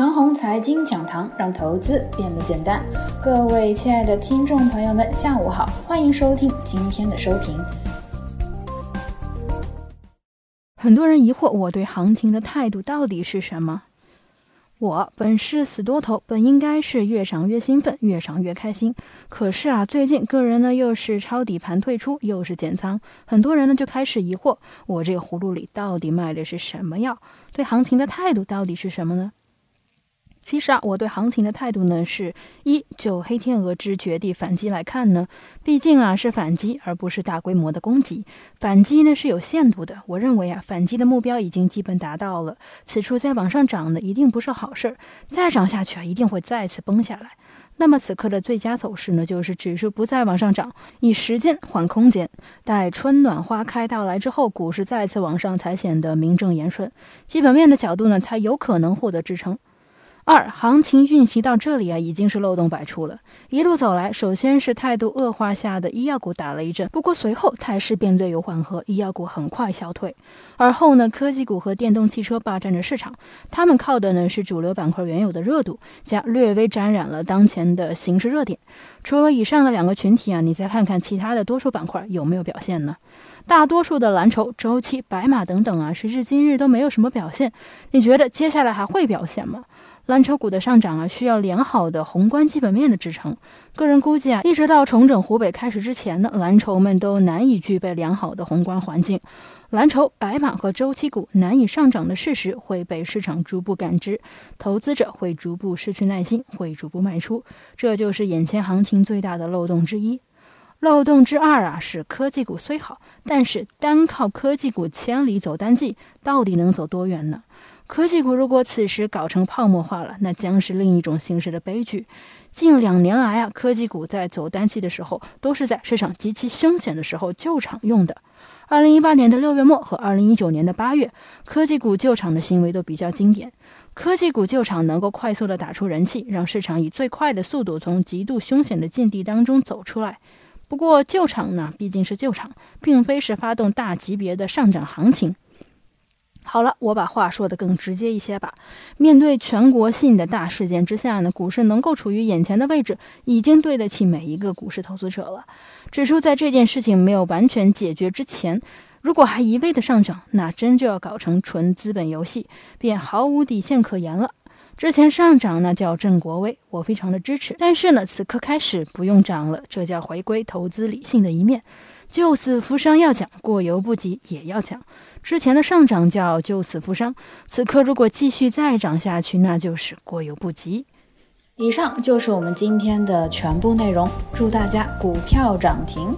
长虹财经讲堂让投资变得简单。各位亲爱的听众朋友们，下午好，欢迎收听今天的收评。很多人疑惑我对行情的态度到底是什么？我本是死多头，本应该是越涨越兴奋，越涨越开心。可是啊，最近个人呢又是抄底盘退出，又是减仓，很多人呢就开始疑惑，我这个葫芦里到底卖的是什么药？对行情的态度到底是什么呢？其实啊，我对行情的态度呢，是一就黑天鹅之绝地反击来看呢，毕竟啊是反击，而不是大规模的攻击。反击呢是有限度的，我认为啊，反击的目标已经基本达到了。此处再往上涨呢，一定不是好事儿，再涨下去啊，一定会再次崩下来。那么此刻的最佳走势呢，就是指数不再往上涨，以时间换空间，待春暖花开到来之后，股市再次往上才显得名正言顺，基本面的角度呢，才有可能获得支撑。二行情运行到这里啊，已经是漏洞百出了。一路走来，首先是态度恶化下的医药股打了一阵，不过随后态势便略有缓和，医药股很快消退。而后呢，科技股和电动汽车霸占着市场，他们靠的呢是主流板块原有的热度，加略微沾染了当前的形势热点。除了以上的两个群体啊，你再看看其他的多数板块有没有表现呢？大多数的蓝筹、周期、白马等等啊，时至今日都没有什么表现。你觉得接下来还会表现吗？蓝筹股的上涨啊，需要良好的宏观基本面的支撑。个人估计啊，一直到重整湖北开始之前呢，蓝筹们都难以具备良好的宏观环境。蓝筹、白马和周期股难以上涨的事实会被市场逐步感知，投资者会逐步失去耐心，会逐步卖出。这就是眼前行情最大的漏洞之一。漏洞之二啊，是科技股虽好，但是单靠科技股千里走单季，到底能走多远呢？科技股如果此时搞成泡沫化了，那将是另一种形式的悲剧。近两年来啊，科技股在走单期的时候，都是在市场极其凶险的时候救场用的。二零一八年的六月末和二零一九年的八月，科技股救场的行为都比较经典。科技股救场能够快速的打出人气，让市场以最快的速度从极度凶险的境地当中走出来。不过救场呢，毕竟是救场，并非是发动大级别的上涨行情。好了，我把话说的更直接一些吧。面对全国性的大事件之下呢，股市能够处于眼前的位置，已经对得起每一个股市投资者了。指出在这件事情没有完全解决之前，如果还一味的上涨，那真就要搞成纯资本游戏，便毫无底线可言了。之前上涨那叫振国威，我非常的支持。但是呢，此刻开始不用涨了，这叫回归投资理性的一面。救死扶伤要讲，过犹不及也要讲。之前的上涨叫救死扶伤，此刻如果继续再涨下去，那就是过犹不及。以上就是我们今天的全部内容，祝大家股票涨停。